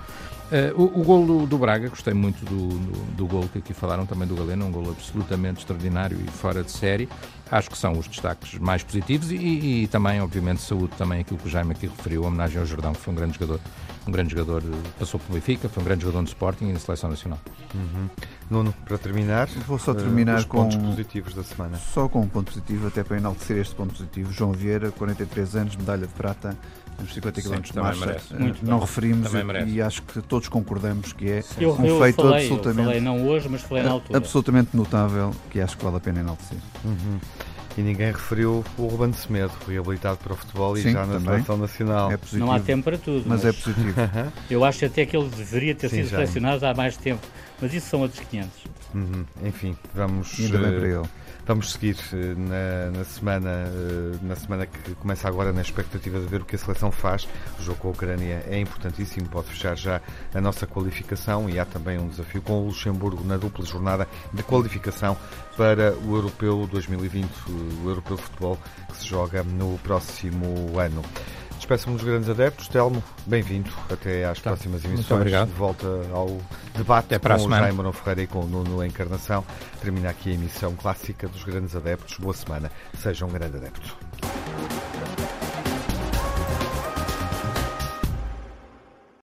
Uh, o, o gol do, Braga, gostei muito do, do, do gol que aqui falaram também do Galeno, um gol absolutamente extraordinário e fora de série. Acho que são os destaques mais positivos e, e, e também, obviamente, saúde também aquilo que o Jaime aqui referiu, a homenagem ao Jordão, que foi um grande jogador um grande jogador, passou pelo Benfica, foi um grande jogador no Sporting e na Seleção Nacional. Uhum. Nuno, para terminar, vou só terminar uh, com pontos positivos da semana. Só com um ponto positivo, até para enaltecer este ponto positivo. João Vieira, 43 anos, medalha de prata nos 50 km de marcha. Uh, não referimos e, e, acho que todos concordamos que é eu, um eu feito falei, absolutamente. Eu falei não hoje, mas falei na altura. Absolutamente notável que acho que vale a pena enaltecer. Uhum. E ninguém referiu o Ruben Semedo, reabilitado para o futebol Sim, e já na seleção nacional. É não há tempo para tudo. Mas, mas é positivo. eu acho até que ele deveria ter Sim, sido selecionado há mais tempo. Mas isso são outros 500. Uhum. Enfim, vamos. Ainda bem para ele. Vamos seguir eh, na, na, semana, eh, na semana que começa agora na expectativa de ver o que a seleção faz. O jogo com a Ucrânia é importantíssimo, pode fechar já a nossa qualificação e há também um desafio com o Luxemburgo na dupla jornada de qualificação para o Europeu 2020, o Europeu de Futebol, que se joga no próximo ano. Despeço-me dos grandes adeptos. Telmo, bem-vindo até às tá. próximas emissões. Muito obrigado. De volta ao debate até para com o Jaime Manuel Ferreira e com o Nuno Encarnação. Termina aqui a emissão clássica dos grandes adeptos. Boa semana. Seja um grande adepto.